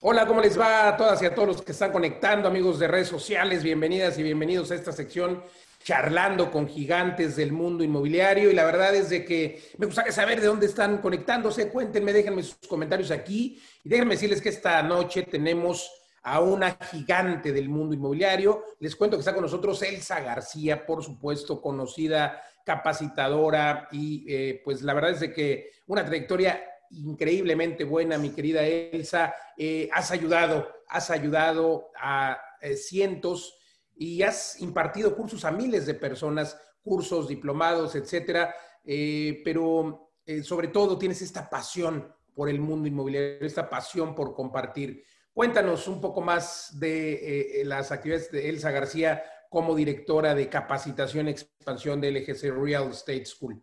Hola, ¿cómo les va a todas y a todos los que están conectando, amigos de redes sociales? Bienvenidas y bienvenidos a esta sección charlando con gigantes del mundo inmobiliario. Y la verdad es de que me gustaría saber de dónde están conectándose. Cuéntenme, déjenme sus comentarios aquí. Y déjenme decirles que esta noche tenemos a una gigante del mundo inmobiliario. Les cuento que está con nosotros Elsa García, por supuesto, conocida capacitadora y eh, pues la verdad es de que una trayectoria increíblemente buena, mi querida Elsa. Eh, has ayudado, has ayudado a eh, cientos y has impartido cursos a miles de personas, cursos, diplomados, etcétera. Eh, pero sobre todo tienes esta pasión por el mundo inmobiliario, esta pasión por compartir. Cuéntanos un poco más de las actividades de Elsa García como directora de capacitación y expansión de LGC Real Estate School.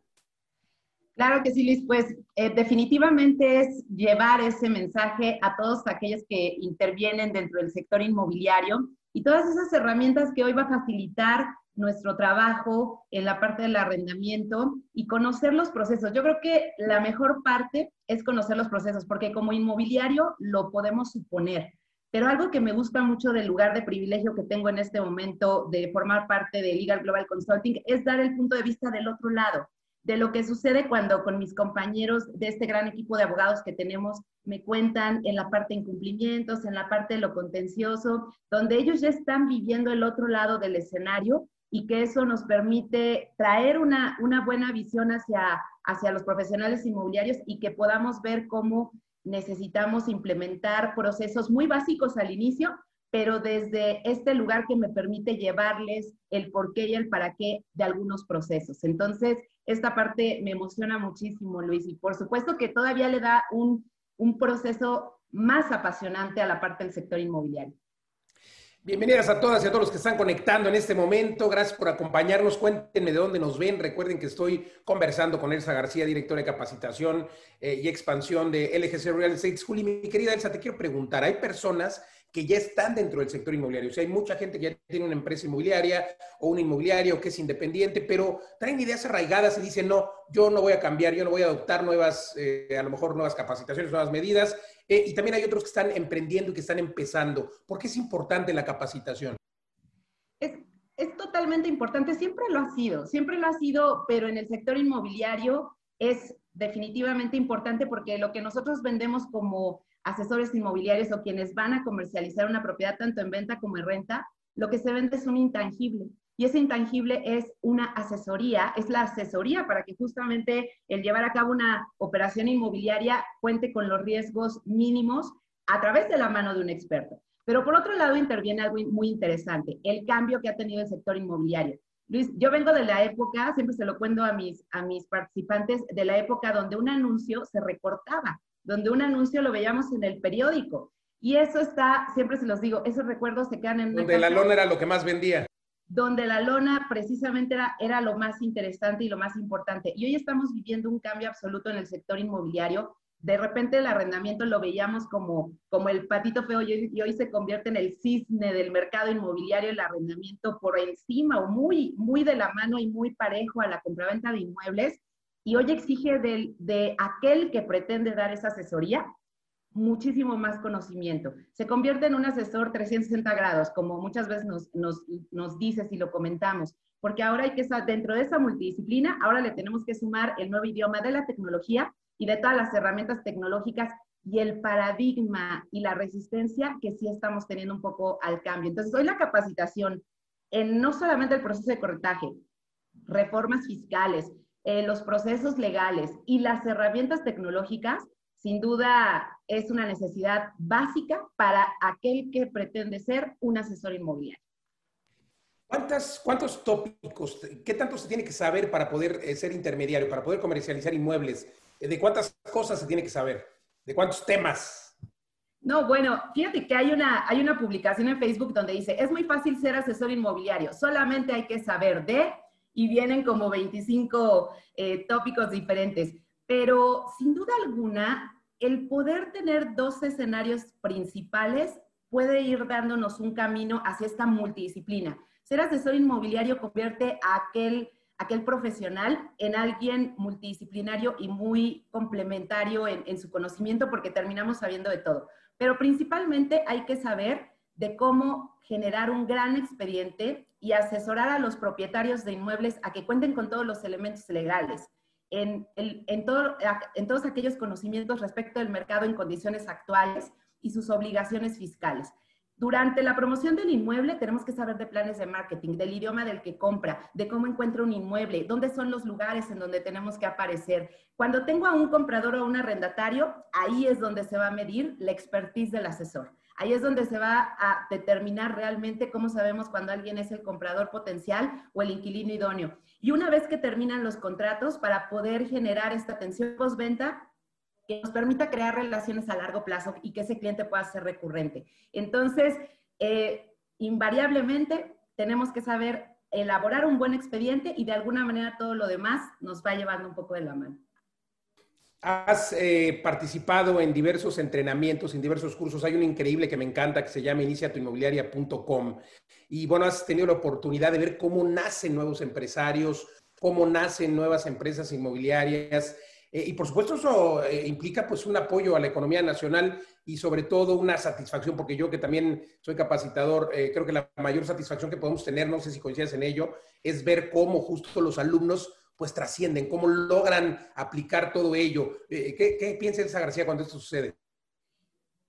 Claro que sí, Luis. Pues eh, definitivamente es llevar ese mensaje a todos aquellos que intervienen dentro del sector inmobiliario y todas esas herramientas que hoy va a facilitar nuestro trabajo en la parte del arrendamiento y conocer los procesos. Yo creo que la mejor parte es conocer los procesos, porque como inmobiliario lo podemos suponer. Pero algo que me gusta mucho del lugar de privilegio que tengo en este momento de formar parte de Legal Global Consulting es dar el punto de vista del otro lado de lo que sucede cuando con mis compañeros de este gran equipo de abogados que tenemos me cuentan en la parte de incumplimientos, en la parte de lo contencioso, donde ellos ya están viviendo el otro lado del escenario y que eso nos permite traer una, una buena visión hacia, hacia los profesionales inmobiliarios y que podamos ver cómo necesitamos implementar procesos muy básicos al inicio, pero desde este lugar que me permite llevarles el por qué y el para qué de algunos procesos. Entonces, esta parte me emociona muchísimo, Luis, y por supuesto que todavía le da un, un proceso más apasionante a la parte del sector inmobiliario. Bienvenidas a todas y a todos los que están conectando en este momento. Gracias por acompañarnos. Cuéntenme de dónde nos ven. Recuerden que estoy conversando con Elsa García, directora de capacitación eh, y expansión de LGC Real Estate School. Y mi querida Elsa, te quiero preguntar, hay personas que ya están dentro del sector inmobiliario. O sea, hay mucha gente que ya tiene una empresa inmobiliaria o un inmobiliario que es independiente, pero traen ideas arraigadas y dicen, no, yo no voy a cambiar, yo no voy a adoptar nuevas, eh, a lo mejor nuevas capacitaciones, nuevas medidas. Eh, y también hay otros que están emprendiendo y que están empezando. ¿Por qué es importante la capacitación? Es, es totalmente importante, siempre lo ha sido, siempre lo ha sido, pero en el sector inmobiliario es definitivamente importante porque lo que nosotros vendemos como asesores inmobiliarios o quienes van a comercializar una propiedad tanto en venta como en renta, lo que se vende es un intangible. Y ese intangible es una asesoría, es la asesoría para que justamente el llevar a cabo una operación inmobiliaria cuente con los riesgos mínimos a través de la mano de un experto. Pero por otro lado interviene algo muy interesante, el cambio que ha tenido el sector inmobiliario. Luis, yo vengo de la época, siempre se lo cuento a mis, a mis participantes, de la época donde un anuncio se recortaba donde un anuncio lo veíamos en el periódico. Y eso está, siempre se los digo, esos recuerdos se quedan en una Donde la lona era lo que más vendía. Donde la lona precisamente era, era lo más interesante y lo más importante. Y hoy estamos viviendo un cambio absoluto en el sector inmobiliario. De repente el arrendamiento lo veíamos como, como el patito feo y, y hoy se convierte en el cisne del mercado inmobiliario, el arrendamiento por encima o muy, muy de la mano y muy parejo a la compraventa de inmuebles y hoy exige de, aquel que pretende dar esa asesoría muchísimo más conocimiento. Se convierte en un asesor 360 grados, como muchas veces nos, nos, nos y lo comentamos, porque ahora hay que dentro de esa multidisciplina, ahora le tenemos que sumar el nuevo idioma de la tecnología y de todas las herramientas tecnológicas y el paradigma y la resistencia que sí estamos teniendo un poco al cambio. Entonces, hoy la capacitación en no solamente el proceso de corretaje, reformas fiscales, eh, los procesos legales y las herramientas tecnológicas, sin duda es una necesidad básica para aquel que pretende ser un asesor inmobiliario. ¿Cuántas, ¿Cuántos tópicos, qué tanto se tiene que saber para poder eh, ser intermediario, para poder comercializar inmuebles? Eh, ¿De cuántas cosas se tiene que saber? ¿De cuántos temas? No, bueno, fíjate que hay una, hay una publicación en Facebook donde dice, es muy fácil ser asesor inmobiliario, solamente hay que saber de y vienen como 25 eh, tópicos diferentes. Pero sin duda alguna, el poder tener dos escenarios principales puede ir dándonos un camino hacia esta multidisciplina. Ser asesor inmobiliario convierte a aquel, aquel profesional en alguien multidisciplinario y muy complementario en, en su conocimiento porque terminamos sabiendo de todo. pero principalmente hay que saber de cómo generar un gran expediente y asesorar a los propietarios de inmuebles a que cuenten con todos los elementos legales, en, en, todos aquellos conocimientos respecto del mercado en condiciones actuales y sus obligaciones fiscales. Durante la promoción del inmueble tenemos que saber de planes de marketing, del idioma del que compra, de cómo encuentra un inmueble, dónde son los lugares en donde tenemos que aparecer. Cuando tengo a un comprador o un arrendatario, ahí es donde se va a medir la expertise del asesor. Ahí es donde se va a determinar realmente cómo sabemos cuando alguien es el comprador potencial o el inquilino idóneo. Y una vez que terminan los contratos, para poder generar esta atención postventa, que nos permita crear relaciones a largo plazo y que ese cliente pueda ser recurrente. Entonces, eh, invariablemente tenemos que saber elaborar un buen expediente y de alguna manera todo lo demás nos va llevando un poco de la mano. Has eh, participado en diversos entrenamientos, en diversos cursos. Hay un increíble que me encanta que se llama iniciatuinmobiliaria.com. Y bueno, has tenido la oportunidad de ver cómo nacen nuevos empresarios, cómo nacen nuevas empresas inmobiliarias. Eh, y por supuesto eso eh, implica pues un apoyo a la economía nacional y sobre todo una satisfacción, porque yo que también soy capacitador, creo que la mayor satisfacción que podemos tener, no sé si coincides en ello, es ver cómo justo los alumnos pues trascienden, cómo logran aplicar todo ello. Eh, ¿Qué, qué piensa Elsa García cuando esto sucede?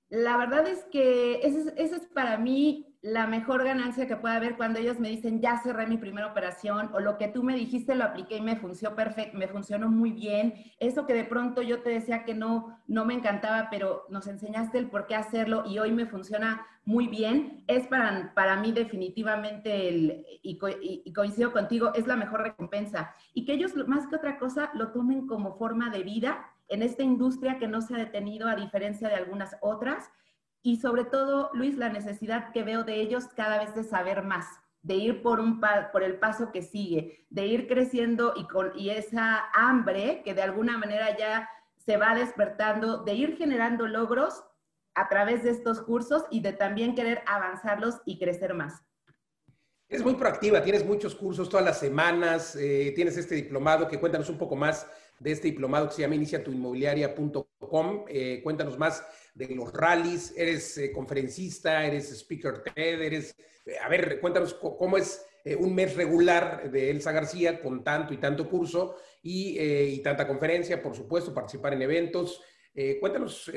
La verdad es que esa es, para mí la mejor ganancia que puede haber cuando ellos me dicen, ya cerré mi primera operación, o lo que tú me dijiste lo apliqué y me funcionó perfecto, me funcionó muy bien. Eso que de pronto yo te decía que no, no me encantaba, pero nos enseñaste el por qué hacerlo y hoy me funciona muy bien, es para, para mí definitivamente, el, y, y coincido contigo, es la mejor recompensa. Y que ellos, más que otra cosa, lo tomen como forma de vida en esta industria que no se ha detenido a diferencia de algunas otras y sobre todo, Luis, la necesidad que veo de ellos cada vez de saber más, de ir por, un por el paso que sigue, de ir creciendo y, con, y esa hambre que de alguna manera ya se va despertando, de ir generando logros a través de estos cursos y de también querer avanzarlos y crecer más. Es muy proactiva, tienes muchos cursos todas las semanas, eh, tienes este diplomado que cuéntanos un poco más de este diplomado que se llama iniciatuinmobiliaria.com. Eh, cuéntanos más de los rallies, eres eh, conferencista, eres speaker TED, eres... Eh, a ver, cuéntanos cómo es eh, un mes regular de Elsa García con tanto y tanto curso y, y tanta conferencia, por supuesto, participar en eventos. cuéntanos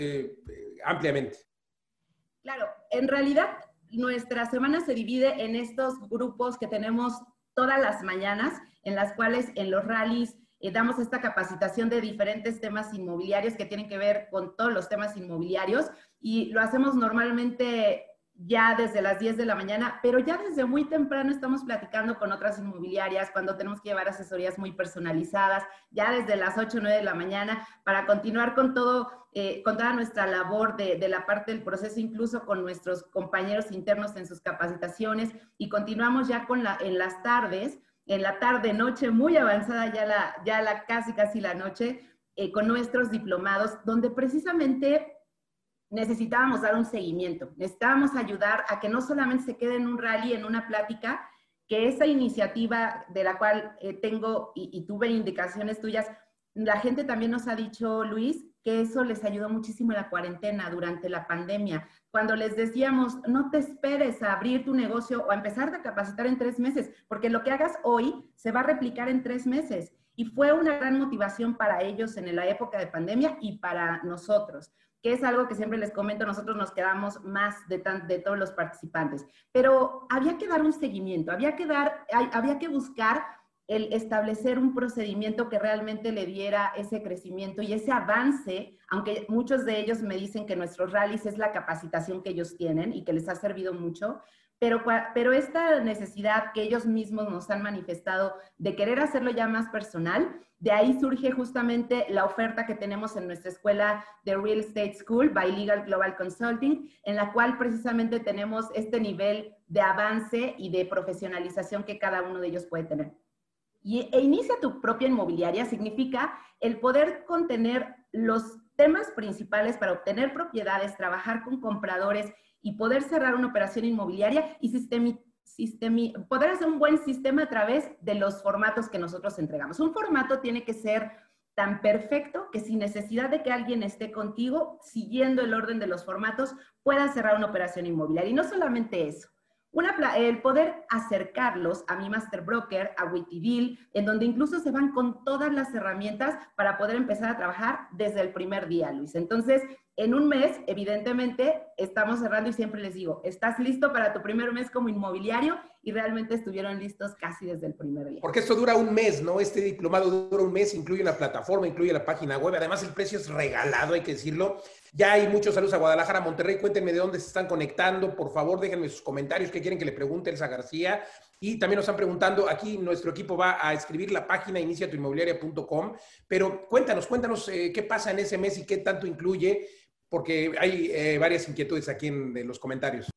ampliamente. Claro, en realidad nuestra semana se divide en estos grupos que tenemos todas las mañanas, en las cuales en los rallies eh, damos esta capacitación de diferentes temas inmobiliarios que tienen que ver con todos los temas inmobiliarios y lo hacemos normalmente ya desde las 10 de la mañana, pero ya desde muy temprano estamos platicando con otras inmobiliarias cuando tenemos que llevar asesorías muy personalizadas, ya desde las 8 o 9 de la mañana, para continuar con todo, eh, con toda nuestra labor de, de, la parte del proceso, incluso con nuestros compañeros internos en sus capacitaciones, y continuamos ya con la, en las tardes en la tarde, noche, muy avanzada, ya la, ya la casi, casi la noche, eh, con nuestros diplomados, donde precisamente necesitábamos dar un seguimiento, necesitábamos ayudar a que no solamente se quede en un rally, en una plática, que esa iniciativa de la cual eh, tengo y, y tuve indicaciones tuyas, la gente también nos ha dicho, Luis, que eso les ayudó muchísimo en la cuarentena, durante la pandemia. Cuando les decíamos, no te esperes a abrir tu negocio o a empezar a capacitar en tres meses, porque lo que hagas hoy se va a replicar en tres meses. Y fue una gran motivación para ellos en la época de pandemia y para nosotros, que es algo que siempre les comento, nosotros nos quedamos más de, de todos los participantes. Pero había que dar un seguimiento, había que, dar, había que buscar el establecer un procedimiento que realmente le diera ese crecimiento y ese avance, aunque muchos de ellos me dicen que nuestros rallies es la capacitación que ellos tienen y que les ha servido mucho, pero, pero esta necesidad que ellos mismos nos han manifestado de querer hacerlo ya más personal, de ahí surge justamente la oferta que tenemos en nuestra escuela de Real Estate School by Legal Global Consulting, en la cual precisamente tenemos este nivel de avance y de profesionalización que cada uno de ellos puede tener. Y, e inicia tu propia inmobiliaria significa el poder contener los temas principales para obtener propiedades, trabajar con compradores y poder cerrar una operación inmobiliaria y poder hacer un buen sistema a través de los formatos que nosotros entregamos. Un formato tiene que ser tan perfecto que sin necesidad de que alguien esté contigo, siguiendo el orden de los formatos, puedas cerrar una operación inmobiliaria. Y no solamente eso, el poder acercarlos a mi Master Broker, a Wittyville, en donde incluso se van con todas las herramientas para poder empezar a trabajar desde el primer día, Luis. Entonces, en un mes, evidentemente, estamos cerrando y siempre les digo, ¿estás listo para tu primer mes como inmobiliario? Y realmente estuvieron listos casi desde el primer día. Porque esto dura un mes, ¿no? Este diplomado dura un mes, incluye una plataforma, incluye la página web. Además, el precio es regalado, hay que decirlo. Ya hay muchos saludos a Guadalajara, Monterrey. Cuéntenme de dónde se están conectando. Por favor, déjenme sus comentarios que quieren que le pregunte Elsa García. Y también nos están preguntando, aquí nuestro equipo va a escribir la página iniciatuinmobiliaria.com, pero cuéntanos, cuéntanos eh, qué pasa en ese mes y qué tanto incluye porque hay eh, varias inquietudes aquí en, los comentarios.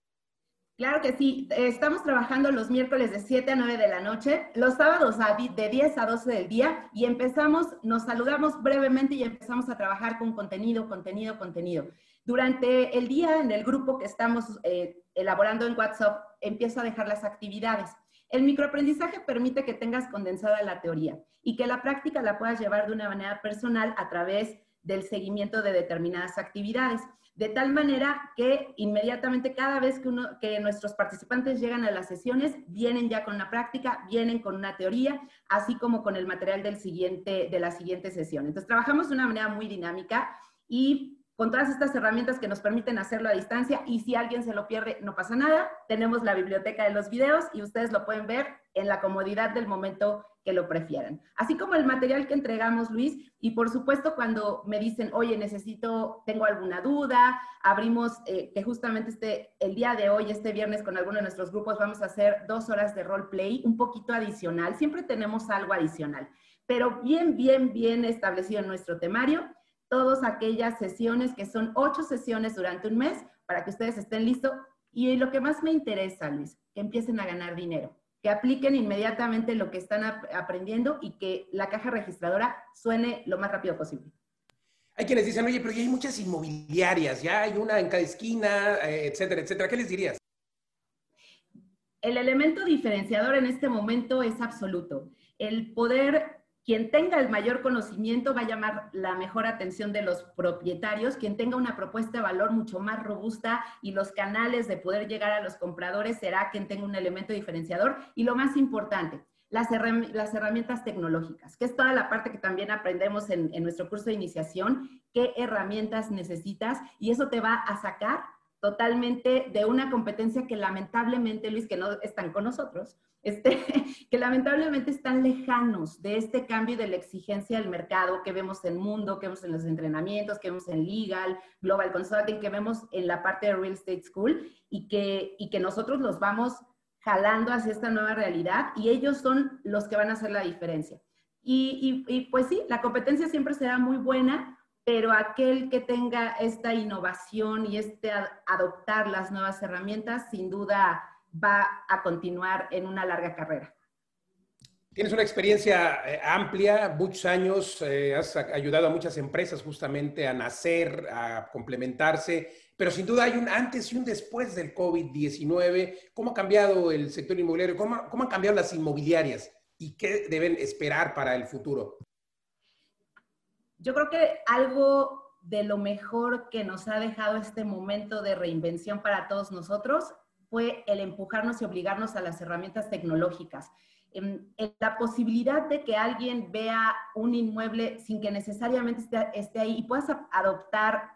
Claro que sí, estamos trabajando los miércoles de 7 a 9 de la noche, los sábados de 10 a 12 del día y empezamos, nos saludamos brevemente y empezamos a trabajar con contenido, contenido, contenido. Durante el día en el grupo que estamos eh, elaborando en WhatsApp, empiezo a dejar las actividades. El microaprendizaje permite que tengas condensada la teoría y que la práctica la puedas llevar de una manera personal a través del seguimiento de determinadas actividades. De tal manera que inmediatamente cada vez que, uno, que nuestros participantes llegan a las sesiones, vienen ya con una práctica, vienen con una teoría, así como con el material del siguiente, de la siguiente sesión. Entonces, trabajamos de una manera muy dinámica y con todas estas herramientas que nos permiten hacerlo a distancia y si alguien se lo pierde, no pasa nada. Tenemos la biblioteca de los videos y ustedes lo pueden ver en la comodidad del momento que lo prefieran. Así como el material que entregamos, Luis, y por supuesto cuando me dicen, oye, necesito, tengo alguna duda, abrimos, eh, que justamente este, el día de hoy, este viernes, con alguno de nuestros grupos, vamos a hacer dos horas de roleplay, un poquito adicional, siempre tenemos algo adicional, pero bien, bien, bien establecido en nuestro temario, todas aquellas sesiones que son ocho sesiones durante un mes para que ustedes estén listos. Y lo que más me interesa, Luis, que empiecen a ganar dinero que apliquen inmediatamente lo que están aprendiendo y que la caja registradora suene lo más rápido posible. Hay quienes dicen, oye, pero ya hay muchas inmobiliarias, ya hay una en cada esquina, eh, etcétera, etcétera. ¿Qué les dirías? El elemento diferenciador en este momento es absoluto. El poder quien tenga el mayor conocimiento va a llamar la mejor atención de los propietarios, quien tenga una propuesta de valor mucho más robusta y los canales de poder llegar a los compradores será quien tenga un elemento diferenciador. Y lo más importante, las, herramientas tecnológicas, que es toda la parte que también aprendemos en nuestro curso de iniciación, qué herramientas necesitas y eso te va a sacar totalmente de una competencia que lamentablemente, Luis, que no están con nosotros, este, que lamentablemente están lejanos de este cambio de la exigencia del mercado que vemos en Mundo, que vemos en los entrenamientos, que vemos en Legal, Global Consulting, que vemos en la parte de Real Estate School y que, y que nosotros los vamos jalando hacia esta nueva realidad y ellos son los que van a hacer la diferencia. Y, y, y pues sí, la competencia siempre será muy buena, pero aquel que tenga esta innovación y este adoptar las nuevas herramientas, sin duda va a continuar en una larga carrera. Tienes una experiencia eh, amplia, muchos años, eh, has ayudado a muchas empresas justamente a nacer, a complementarse, pero sin duda hay un antes y un después del COVID-19. ¿Cómo ha cambiado el sector inmobiliario? ¿Cómo, ¿Cómo han cambiado las inmobiliarias? ¿Y qué deben esperar para el futuro? Yo creo que algo de lo mejor que nos ha dejado este momento de reinvención para todos nosotros fue el empujarnos y obligarnos a las herramientas tecnológicas. En, la posibilidad de que alguien vea un inmueble sin que necesariamente esté, ahí y puedas adoptar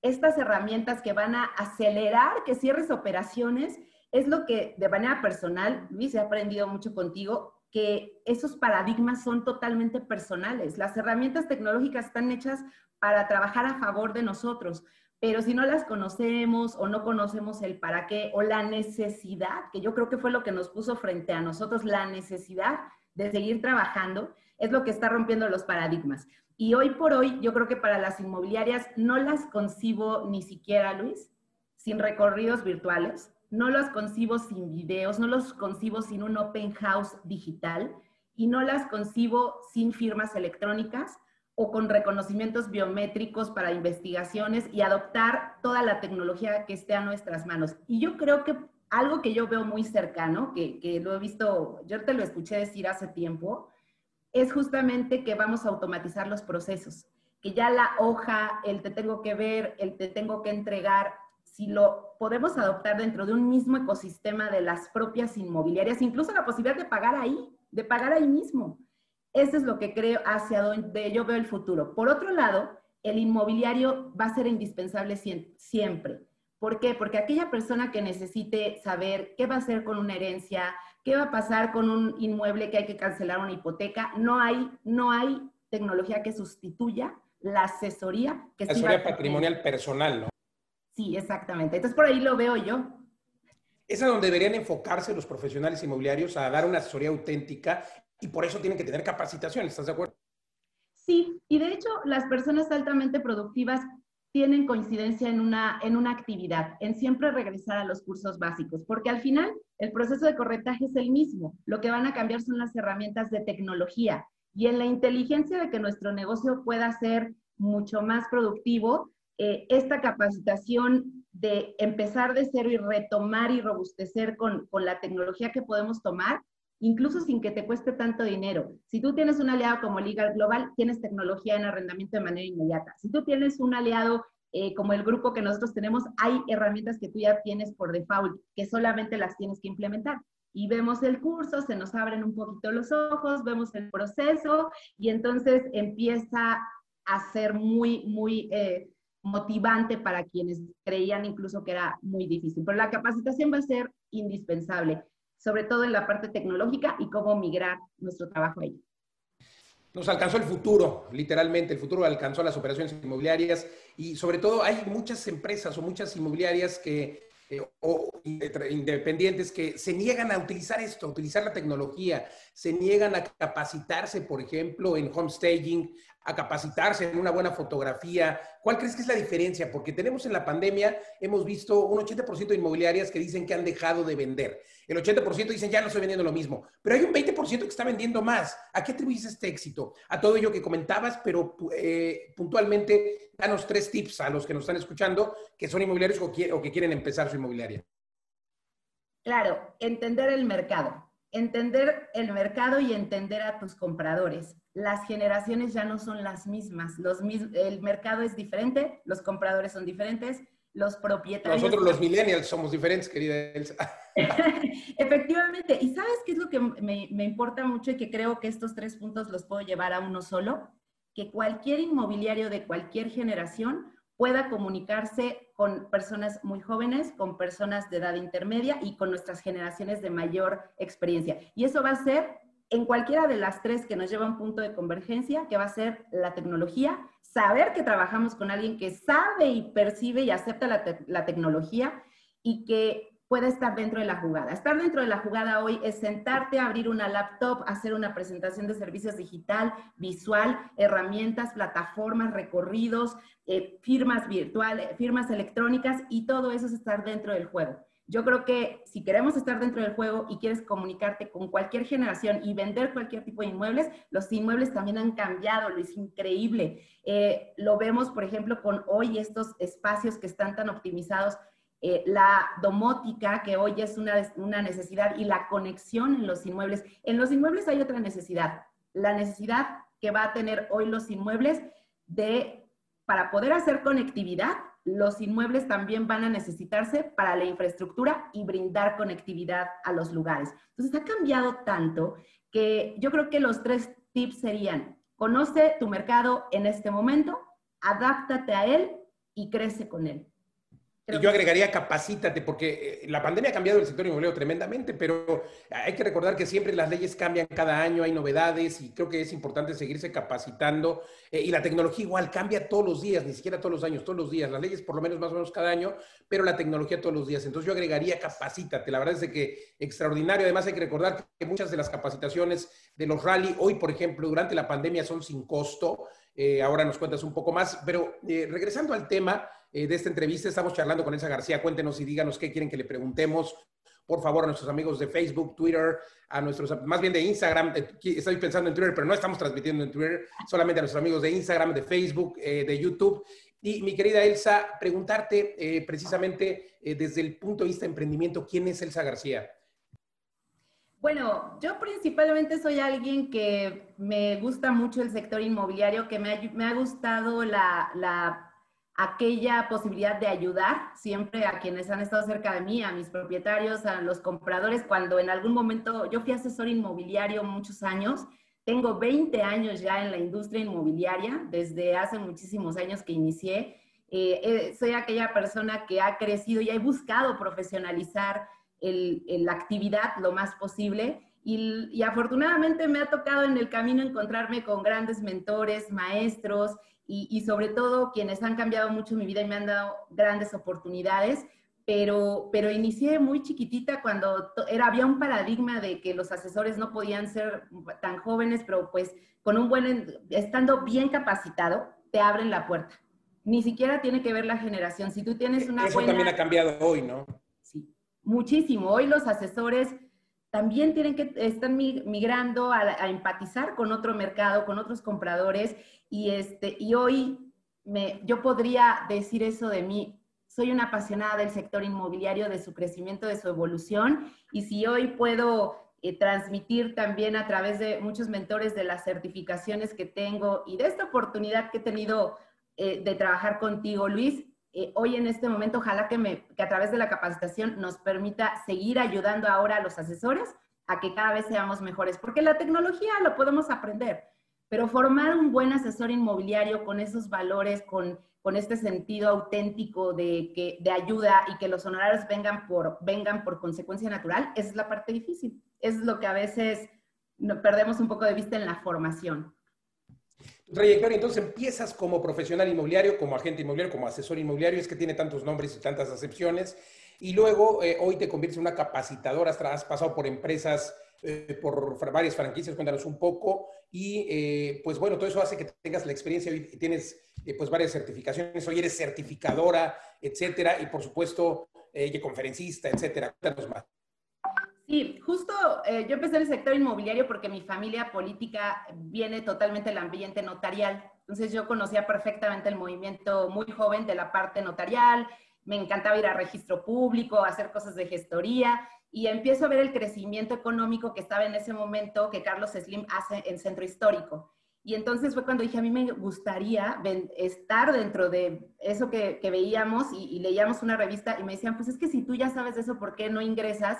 estas herramientas que van a acelerar que cierres operaciones, es lo que de manera personal, Luis, he aprendido mucho contigo, que esos paradigmas son totalmente personales. Las herramientas tecnológicas están hechas para trabajar a favor de nosotros, pero si no las conocemos o no conocemos el para qué o la necesidad, que yo creo que fue lo que nos puso frente a nosotros, la necesidad de seguir trabajando, es lo que está rompiendo los paradigmas. Y hoy por hoy, yo creo que para las inmobiliarias no las concibo ni siquiera, Luis, sin recorridos virtuales, no los concibo sin videos, no los concibo sin un open house digital y no las concibo sin firmas electrónicas o con reconocimientos biométricos para investigaciones y adoptar toda la tecnología que esté a nuestras manos. Y yo creo que algo que yo veo muy cercano, que, que lo he visto, yo te lo escuché decir hace tiempo, es justamente que vamos a automatizar los procesos, que ya la hoja, el te tengo que ver, el te tengo que entregar, si lo podemos adoptar dentro de un mismo ecosistema de las propias inmobiliarias, incluso la posibilidad de pagar ahí, de pagar ahí mismo. Eso es lo que creo hacia donde yo veo el futuro. Por otro lado, el inmobiliario va a ser indispensable siempre. ¿Por qué? Porque aquella persona que necesite saber qué va a hacer con una herencia, qué va a pasar con un inmueble que hay que cancelar una hipoteca, no hay, no hay tecnología que sustituya la asesoría que asesoría patrimonial personal, ¿no? Sí, exactamente. Entonces por ahí lo veo yo. Es a donde deberían enfocarse los profesionales inmobiliarios a dar una asesoría auténtica y por eso tienen que tener capacitación, ¿estás de acuerdo? Sí, y de hecho las personas altamente productivas tienen coincidencia en una, en una actividad, en siempre regresar a los cursos básicos, porque al final el proceso de corretaje es el mismo. Lo que van a cambiar son las herramientas de tecnología y en la inteligencia de que nuestro negocio pueda ser mucho más productivo, eh, esta capacitación de empezar de cero y retomar y robustecer con, con la tecnología que podemos tomar, incluso sin que te cueste tanto dinero. Si tú tienes un aliado como Legal Global, tienes tecnología en arrendamiento de manera inmediata. Si tú tienes un aliado eh, como el grupo que nosotros tenemos, hay herramientas que tú ya tienes por default, que solamente las tienes que implementar. Y vemos el curso, se nos abren un poquito los ojos, vemos el proceso y entonces empieza a ser muy, muy eh, motivante para quienes creían incluso que era muy difícil. Pero la capacitación va a ser indispensable, sobre todo en la parte tecnológica y cómo migrar nuestro trabajo ahí. Nos alcanzó el futuro, literalmente, el futuro alcanzó las operaciones inmobiliarias y sobre todo hay muchas empresas o muchas inmobiliarias que eh, o independientes que se niegan a utilizar esto, a utilizar la tecnología, se niegan a capacitarse, por ejemplo, en homestaging, a capacitarse en una buena fotografía. ¿Cuál crees que es la diferencia? Porque tenemos en la pandemia, hemos visto un 80% de inmobiliarias que dicen que han dejado de vender. El 80% dicen ya no estoy vendiendo lo mismo. Pero hay un 20% que está vendiendo más. ¿A qué atribuyes este éxito? A todo ello que comentabas, pero eh, puntualmente, danos tres tips a los que nos están escuchando que son inmobiliarios o, o que quieren empezar su inmobiliaria. Claro, entender el mercado. Entender el mercado y entender a tus compradores las generaciones ya no son las mismas. Los, el mercado es diferente, los compradores son diferentes, los propietarios... Nosotros los millennials somos diferentes, querida Elsa. Efectivamente. ¿Y sabes qué es lo que me, me importa mucho y que creo que estos tres puntos los puedo llevar a uno solo? Que cualquier inmobiliario de cualquier generación pueda comunicarse con personas muy jóvenes, con personas de edad intermedia y con nuestras generaciones de mayor experiencia. Y eso va a ser en cualquiera de las tres que nos lleva a un punto de convergencia, que va a ser la tecnología, saber que trabajamos con alguien que sabe y percibe y acepta la, tecnología y que puede estar dentro de la jugada. Estar dentro de la jugada hoy es sentarte, abrir una laptop, hacer una presentación de servicios digital, visual, herramientas, plataformas, recorridos, eh, firmas virtuales, firmas electrónicas y todo eso es estar dentro del juego. Yo creo que si queremos estar dentro del juego y quieres comunicarte con cualquier generación y vender cualquier tipo de inmuebles, los inmuebles también han cambiado, lo es increíble. Eh, lo vemos, por ejemplo, con hoy estos espacios que están tan optimizados, eh, la domótica, que hoy es una, una necesidad, y la conexión en los inmuebles. En los inmuebles hay otra necesidad, la necesidad que va a tener hoy los inmuebles de, para poder hacer conectividad, los inmuebles también van a necesitarse para la infraestructura y brindar conectividad a los lugares. Entonces, ha cambiado tanto que yo creo que los tres tips serían, conoce tu mercado en este momento, adáptate a él y crece con él y yo agregaría capacítate, porque eh, la pandemia ha cambiado el sector inmobiliario tremendamente, pero hay que recordar que siempre las leyes cambian cada año, hay novedades y creo que es importante seguirse capacitando. Eh, y la tecnología igual cambia todos los días, ni siquiera todos los años, todos los días. Las leyes por lo menos más o menos cada año, pero la tecnología todos los días. Entonces yo agregaría capacítate. La verdad es que extraordinario. Además hay que recordar que muchas de las capacitaciones de los rally hoy, por ejemplo, durante la pandemia son sin costo. Eh, ahora nos cuentas un poco más, pero regresando al tema eh, de esta entrevista. Estamos charlando con Elsa García. Cuéntenos y díganos qué quieren que le preguntemos. Por favor, a nuestros amigos de Facebook, Twitter, a nuestros, más bien de Instagram. Eh, estoy pensando en Twitter, pero no estamos transmitiendo en Twitter, solamente a nuestros amigos de Instagram, de Facebook, eh, de YouTube. Y mi querida Elsa, preguntarte precisamente desde el punto de vista de emprendimiento, ¿quién es Elsa García? Bueno, yo principalmente soy alguien que me gusta mucho el sector inmobiliario, que me ha, gustado la, aquella posibilidad de ayudar siempre a quienes han estado cerca de mí, a mis propietarios, a los compradores, cuando en algún momento yo fui asesor inmobiliario muchos años, tengo 20 años ya en la industria inmobiliaria, desde hace muchísimos años que inicié. Eh, eh, soy aquella persona que ha crecido y ha buscado profesionalizar la actividad lo más posible. Y, afortunadamente me ha tocado en el camino encontrarme con grandes mentores, maestros y, sobre todo quienes han cambiado mucho mi vida y me han dado grandes oportunidades. Pero, pero inicié muy chiquitita cuando era, había un paradigma de que los asesores no podían ser tan jóvenes, pero pues con un buen, estando bien capacitado, te abren la puerta. Ni siquiera tiene que ver la generación. Si tú tienes una Eso también ha cambiado hoy, ¿no? muchísimo. Hoy los asesores también tienen que, están migrando a, empatizar con otro mercado, con otros compradores y, este, y hoy me, yo podría decir eso de mí. Soy una apasionada del sector inmobiliario, de su crecimiento, de su evolución y si hoy puedo eh, transmitir también a través de muchos mentores de las certificaciones que tengo y de esta oportunidad que he tenido eh, de trabajar contigo, Luis, eh, hoy en este momento, ojalá que, a través de la capacitación nos permita seguir ayudando ahora a los asesores a que cada vez seamos mejores, porque la tecnología lo podemos aprender, pero formar un buen asesor inmobiliario con esos valores, con, con este sentido auténtico de, que, de ayuda y que los honorarios vengan por, vengan por consecuencia natural, esa es la parte difícil. Es lo que a veces perdemos un poco de vista en la formación. Trayectoria, entonces empiezas como profesional inmobiliario, como agente inmobiliario, como asesor inmobiliario, es que tiene tantos nombres y tantas acepciones, y luego eh, hoy te conviertes en una capacitadora, has pasado por empresas, eh, por varias franquicias, cuéntanos un poco, y eh, pues bueno, todo eso hace que tengas la experiencia y tienes pues varias certificaciones, hoy eres certificadora, etcétera, y por supuesto, conferencista, etcétera. Cuéntanos más. Sí, justo eh, yo empecé en el sector inmobiliario porque mi familia política viene totalmente del ambiente notarial. Entonces yo conocía perfectamente el movimiento muy joven de la parte notarial, me encantaba ir a registro público, hacer cosas de gestoría y empiezo a ver el crecimiento económico que estaba en ese momento que Carlos Slim hace en Centro Histórico. Y entonces fue cuando dije, a mí me gustaría estar dentro de eso que, veíamos y, y leíamos una revista y me decían, pues es que si tú ya sabes eso, ¿por qué no ingresas?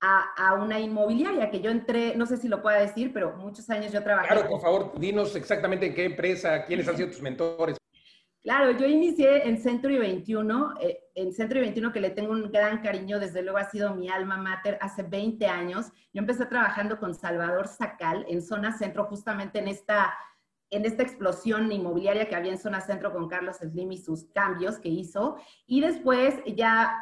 A, una inmobiliaria, que yo entré, no sé si lo pueda decir, pero muchos años yo trabajé. Claro, por favor, dinos exactamente en qué empresa, quiénes han sido tus mentores. Claro, yo inicié en Century 21, eh, en Century 21 que le tengo un gran cariño, desde luego ha sido mi alma mater hace 20 años. Yo empecé trabajando con Salvador Sacal en Zona Centro, justamente en esta, en esta explosión inmobiliaria que había en Zona Centro con Carlos Slim y sus cambios que hizo. Y después ya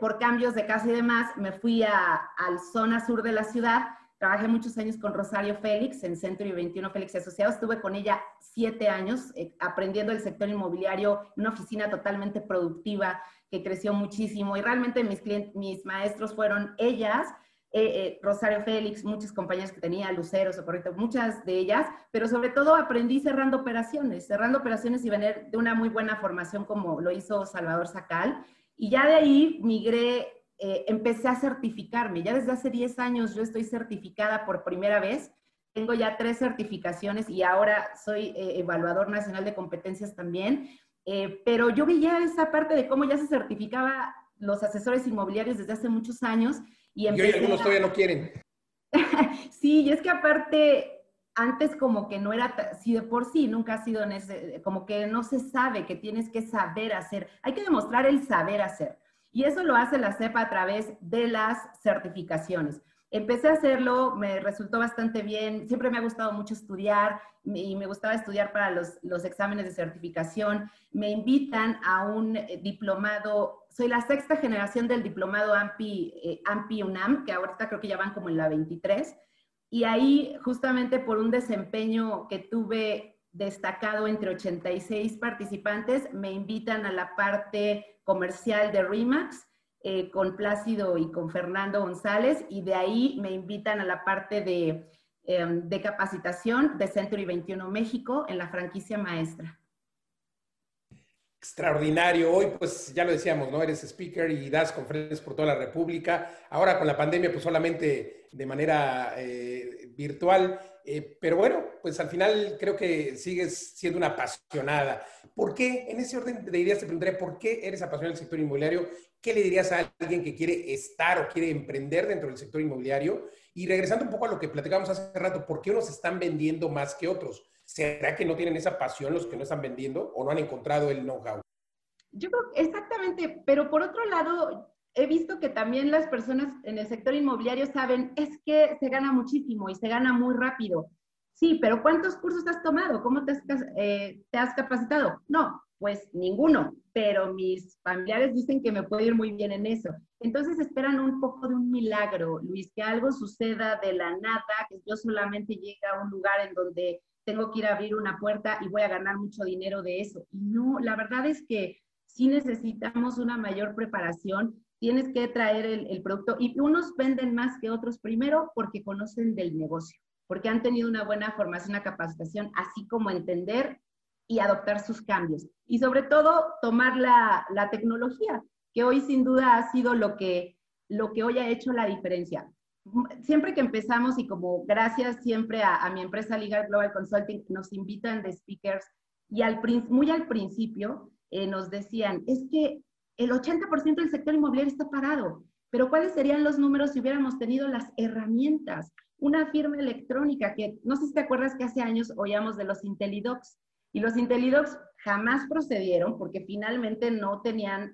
por cambios de casa y demás, me fui a, al zona sur de la ciudad. Trabajé muchos años con Rosario Félix en Centro y 21 Félix Asociados. Estuve con ella siete años eh, aprendiendo el sector inmobiliario una oficina totalmente productiva que creció muchísimo. Y realmente mis, maestros fueron ellas, eh, eh, Rosario Félix, muchas compañías que tenía, Lucero, Socorrito, muchas de ellas, pero sobre todo aprendí cerrando operaciones, cerrando operaciones y venir de una muy buena formación como lo hizo Salvador Sacal. Y ya de ahí migré, eh, empecé a certificarme. Ya desde hace 10 años yo estoy certificada por primera vez. Tengo ya tres certificaciones y ahora soy eh, evaluador nacional de competencias también. Eh, pero yo veía esa parte de cómo ya se certificaba los asesores inmobiliarios desde hace muchos años. Y, y hoy algunos todavía no quieren. sí, y es que aparte antes como que no era, si de por sí nunca ha sido ese, como que no se sabe que tienes que saber hacer, hay que demostrar el saber hacer. Y eso lo hace la CEPA a través de las certificaciones. Empecé a hacerlo, me resultó bastante bien, siempre me ha gustado mucho estudiar y me gustaba estudiar para los, los exámenes de certificación. Me invitan a un eh, diplomado, soy la sexta generación del diplomado AMPI, eh, AMPI UNAM, que ahorita creo que ya van como en la 23 y ahí, justamente por un desempeño que tuve destacado entre 86 participantes, me invitan a la parte comercial de RIMAX eh, con Plácido y con Fernando González, y de ahí me invitan a la parte de, em, de capacitación de Century 21 México en la franquicia maestra. Extraordinario. Hoy, pues ya lo decíamos, ¿no? Eres speaker y das conferencias por toda la República. Ahora con la pandemia, pues solamente de manera eh, virtual. Eh, pero bueno, pues al final creo que sigues siendo una apasionada. ¿Por qué? En ese orden de ideas te preguntaré, ¿por qué eres apasionada del sector inmobiliario? ¿Qué le dirías a alguien que quiere estar o quiere emprender dentro del sector inmobiliario? Y regresando un poco a lo que platicábamos hace rato, ¿por qué unos están vendiendo más que otros? ¿Será que no tienen esa pasión los que no están vendiendo o no han encontrado el know-how? Yo creo exactamente, pero por otro lado, he visto que también las personas en el sector inmobiliario saben, es que se gana muchísimo y se gana muy rápido. Sí, pero ¿cuántos cursos has tomado? ¿Cómo te has, eh, te has capacitado? No, pues ninguno, pero mis familiares dicen que me puede ir muy bien en eso. Entonces esperan un poco de un milagro, Luis, que algo suceda de la nada, que yo solamente llegue a un lugar en donde tengo que ir a abrir una puerta y voy a ganar mucho dinero de eso. Y no, la verdad es que sí necesitamos una mayor preparación, tienes que traer el, producto y unos venden más que otros primero porque conocen del negocio, porque han tenido una buena formación, una capacitación, así como entender y adoptar sus cambios. Y sobre todo, tomar la, tecnología, que hoy sin duda ha sido lo que, lo que hoy ha hecho la diferencia siempre que empezamos y como gracias siempre a, mi empresa Legal Global Consulting, nos invitan de speakers y al, muy al principio eh, nos decían, es que el 80% del sector inmobiliario está parado, pero ¿cuáles serían los números si hubiéramos tenido las herramientas? Una firma electrónica que, no sé si te acuerdas que hace años oíamos de los Intelidocs, y los Intelidocs jamás procedieron porque finalmente no tenían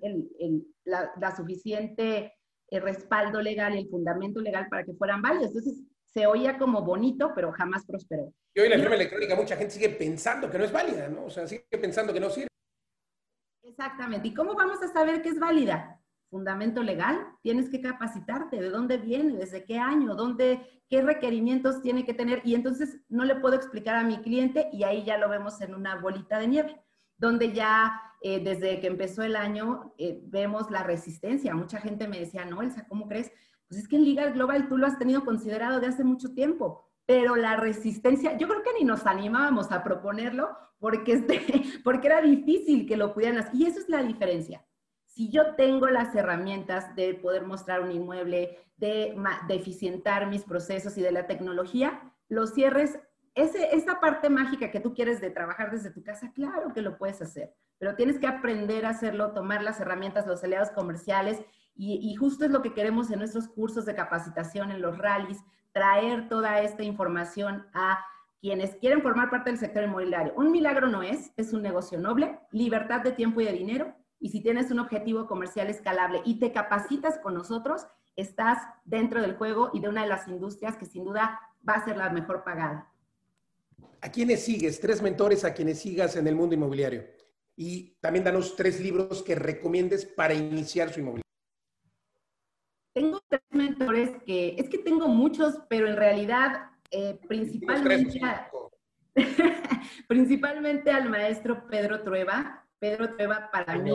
la suficiente el respaldo legal y el fundamento legal para que fueran válidos. Entonces, se oía como bonito, pero jamás prosperó. Y hoy la firma electrónica, mucha gente sigue pensando que no es válida, ¿no? O sea, sigue pensando que no sirve. Exactamente. ¿Y cómo vamos a saber que es válida? Fundamento legal, tienes que capacitarte, de dónde viene, desde qué año, dónde, qué requerimientos tiene que tener. Y entonces no le puedo explicar a mi cliente y ahí ya lo vemos en una bolita de nieve donde ya eh, desde que empezó el año eh, vemos la resistencia. Mucha gente me decía, no, Elsa, ¿cómo crees? Pues es que en Liga Global tú lo has tenido considerado de hace mucho tiempo, pero la resistencia, yo creo que ni nos animábamos a proponerlo porque, este, porque era difícil que lo pudieran hacer. Y eso es la diferencia. Si yo tengo las herramientas de poder mostrar un inmueble, de, de eficientar mis procesos y de la tecnología, los cierres esa parte mágica que tú quieres de trabajar desde tu casa, claro que lo puedes hacer, pero tienes que aprender a hacerlo, tomar las herramientas, los aliados comerciales, y, justo es lo que queremos en nuestros cursos de capacitación, en los rallies, traer toda esta información a quienes quieren formar parte del sector inmobiliario. Un milagro no es, es un negocio noble, libertad de tiempo y de dinero, y si tienes un objetivo comercial escalable y te capacitas con nosotros, estás dentro del juego y de una de las industrias que sin duda va a ser la mejor pagada. ¿A quiénes sigues? Tres mentores a quienes sigas en el mundo inmobiliario. Y también danos tres libros que recomiendes para iniciar su inmobiliario. Tengo tres mentores que, es que tengo muchos, pero en realidad eh, principalmente, principalmente al maestro Pedro Trueba. Pedro Trueba para mí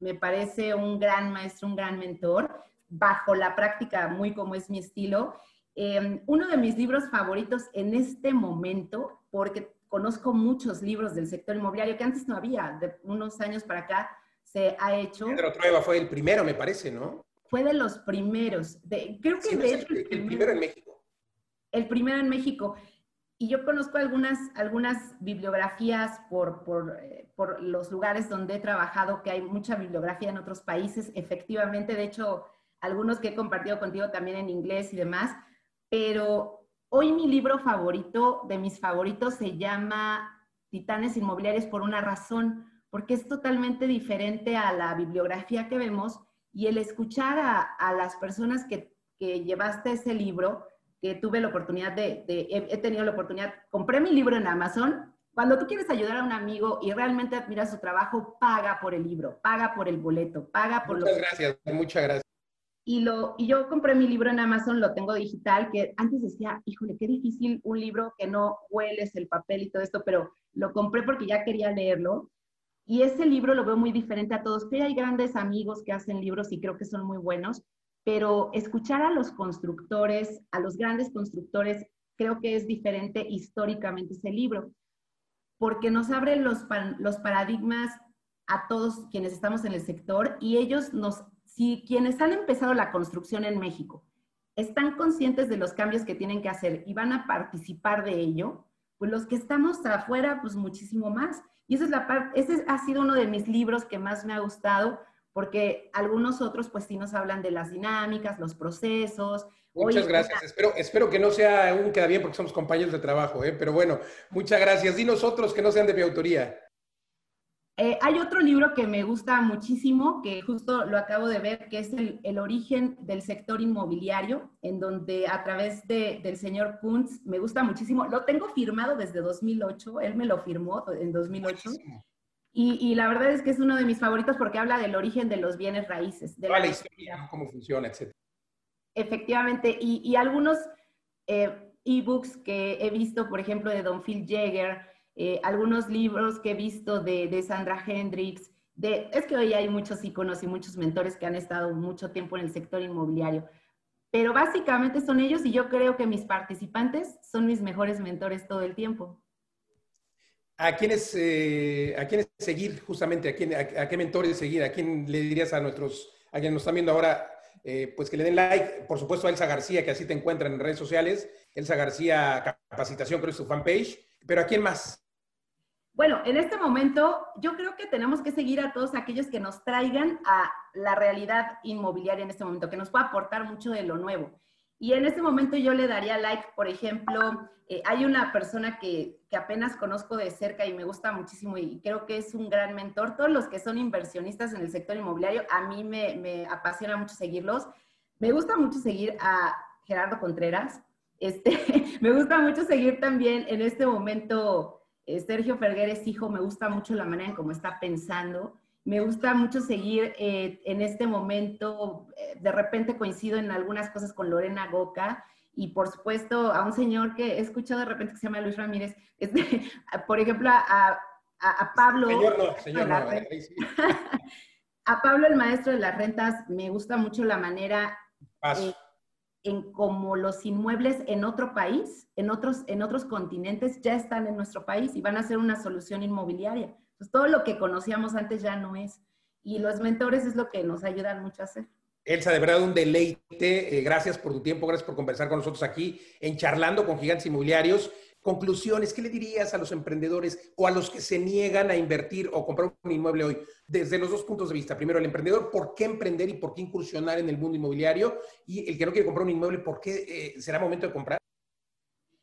me parece un gran maestro, un gran mentor, bajo la práctica muy como es mi estilo. Em, uno de mis libros favoritos en este momento, porque conozco muchos libros del sector inmobiliario que antes no había, de unos años para acá se ha hecho. Pedro Trueba fue el primero, me parece, ¿no? Fue de los primeros. De, creo que de hecho, el, primero, en México. El primero en México. Y yo conozco algunas, algunas bibliografías por, por, eh, por, los lugares donde he trabajado, que hay mucha bibliografía en otros países, efectivamente, de hecho, algunos que he compartido contigo también en inglés y demás, pero hoy mi libro favorito, de mis favoritos, se llama Titanes Inmobiliarios por una razón, porque es totalmente diferente a la bibliografía que vemos y el escuchar a, las personas que, llevaste ese libro, que tuve la oportunidad de, he, tenido la oportunidad, compré mi libro en Amazon. Cuando tú quieres ayudar a un amigo y realmente admiras su trabajo, paga por el libro, paga por el boleto, paga por muchas gracias, muchas gracias. Y, lo, y yo compré mi libro en Amazon, lo tengo digital, que antes decía, híjole, qué difícil un libro que no hueles el papel y todo esto, pero lo compré porque ya quería leerlo. Y ese libro lo veo muy diferente a todos. Que hay grandes amigos que hacen libros y creo que son muy buenos, pero escuchar a los constructores, a los grandes constructores, creo que es diferente históricamente ese libro, porque nos abre los, los paradigmas a todos quienes estamos en el sector y ellos nos, si quienes han empezado la construcción en México están conscientes de los cambios que tienen que hacer y van a participar de ello, pues los que estamos afuera, pues muchísimo más. Y esa es la parte, ese ha sido uno de mis libros que más me ha gustado, porque algunos otros pues sí nos hablan de las dinámicas, los procesos. Muchas gracias. Espero, espero que no sea un queda bien porque somos compañeros de trabajo, ¿eh? pero bueno, muchas gracias. Dinos otros que no sean de mi autoría. Eh, hay otro libro que me gusta muchísimo, que justo lo acabo de ver, que es el, origen del sector inmobiliario, en donde a través del señor Kuntz, me gusta muchísimo, lo tengo firmado desde 2008, él me lo firmó en 2008. Y, y, la verdad es que es uno de mis favoritos porque habla del origen de los bienes raíces. De la, historia, cómo funciona, etc. Efectivamente, y, y algunos eh, ebooks que he visto, por ejemplo, de Don Phil Jagger, eh, algunos libros que he visto de, Sandra Hendricks, de, es que hoy hay muchos iconos y muchos mentores que han estado mucho tiempo en el sector inmobiliario, pero básicamente son ellos y yo creo que mis participantes son mis mejores mentores todo el tiempo. ¿A quiénes, eh, a quiénes seguir justamente? ¿A, quién, a, qué mentores seguir? ¿A quién le dirías a nuestros, a quienes nos están viendo ahora, eh, pues que le den like? Por supuesto a Elsa García, que así te encuentran en redes sociales. Elsa García Capacitación, creo es su fanpage. Pero ¿a quién más? Bueno, en este momento yo creo que tenemos que seguir a todos aquellos que nos traigan a la realidad inmobiliaria en este momento, que nos pueda aportar mucho de lo nuevo. Y en este momento yo le daría like, por ejemplo, eh, hay una persona que, que, apenas conozco de cerca y me gusta muchísimo y creo que es un gran mentor. Todos los que son inversionistas en el sector inmobiliario, a mí me, me apasiona mucho seguirlos. Me gusta mucho seguir a Gerardo Contreras. Este, me gusta mucho seguir también en este momento Sergio Ferguer es hijo, me gusta mucho la manera en cómo está pensando. Me gusta mucho seguir eh, en este momento, eh, de repente coincido en algunas cosas con Lorena Goca y por supuesto a un señor que he escuchado de repente que se llama Luis Ramírez, este, por ejemplo a, Pablo. a Pablo, el maestro de las rentas, me gusta mucho la manera en cómo los inmuebles en otro país, en otros, en otros continentes, ya están en nuestro país y van a ser una solución inmobiliaria. Pues todo lo que conocíamos antes ya no es. Y los mentores es lo que nos ayudan mucho a hacer. Elsa, de verdad un deleite. Eh, gracias por tu tiempo, gracias por conversar con nosotros aquí en Charlando con Gigantes Inmobiliarios. Conclusiones, ¿qué le dirías a los emprendedores o a los que se niegan a invertir o comprar un inmueble hoy? Desde los dos puntos de vista. Primero, el emprendedor, ¿por qué emprender y por qué incursionar en el mundo inmobiliario? Y el que no quiere comprar un inmueble, ¿por qué eh, será momento de comprar?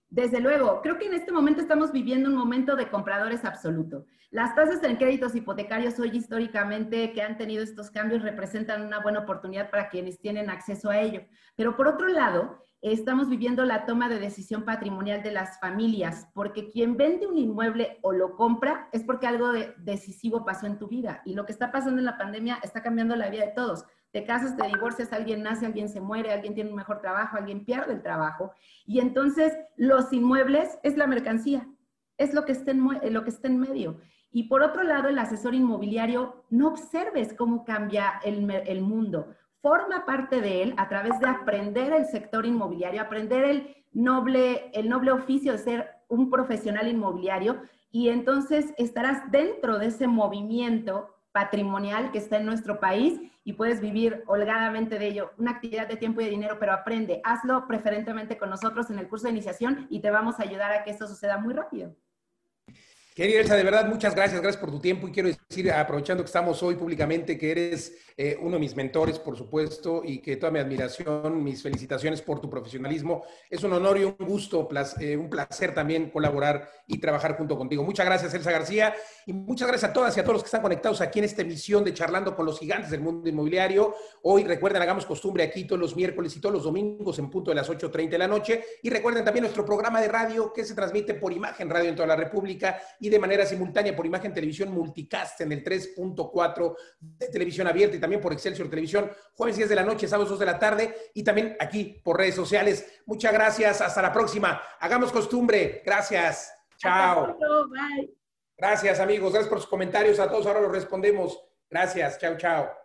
Desde luego, creo que en este momento estamos viviendo un momento de compradores absoluto. Las tasas en créditos hipotecarios hoy históricamente que han tenido estos cambios representan una buena oportunidad para quienes tienen acceso a ello. Pero por otro lado, estamos viviendo la toma de decisión patrimonial de las familias, porque quien vende un inmueble o lo compra es porque algo decisivo pasó en tu vida. Y lo que está pasando en la pandemia está cambiando la vida de todos. Te casas, te divorcias, alguien nace, alguien se muere, alguien tiene un mejor trabajo, alguien pierde el trabajo. Y entonces los inmuebles es la mercancía, es lo que está en, lo que está en medio. Y por otro lado, el asesor inmobiliario, no observes cómo cambia el, el mundo forma parte de él a través de aprender el sector inmobiliario, aprender el noble, el noble oficio de ser un profesional inmobiliario y entonces estarás dentro de ese movimiento patrimonial que está en nuestro país y puedes vivir holgadamente de ello, una actividad de tiempo y de dinero, pero aprende, hazlo preferentemente con nosotros en el curso de iniciación y te vamos a ayudar a que esto suceda muy rápido. Querida Elsa, de verdad, muchas gracias, gracias por tu tiempo y quiero decir, aprovechando que estamos hoy públicamente, que eres eh, uno de mis mentores, por supuesto, y que toda mi admiración, mis felicitaciones por tu profesionalismo. Es un honor y un gusto, eh, un placer también colaborar y trabajar junto contigo. Muchas gracias, Elsa García, y muchas gracias a todas y a todos los que están conectados aquí en esta emisión de Charlando con los Gigantes del Mundo Inmobiliario. Hoy, recuerden, hagamos costumbre aquí todos los miércoles y todos los domingos en punto de las 8.30 de la noche. Y recuerden también nuestro programa de radio que se transmite por imagen radio en toda la República y de manera simultánea por imagen televisión multicast en el 3.4 de televisión abierta y también por Excelsior Televisión, jueves 10 de la noche, sábados 2 de la tarde y también aquí por redes sociales. Muchas gracias, hasta la próxima. Hagamos costumbre. Gracias. Chao. Gracias amigos, gracias por sus comentarios. A todos ahora los respondemos. Gracias. Chao, chao.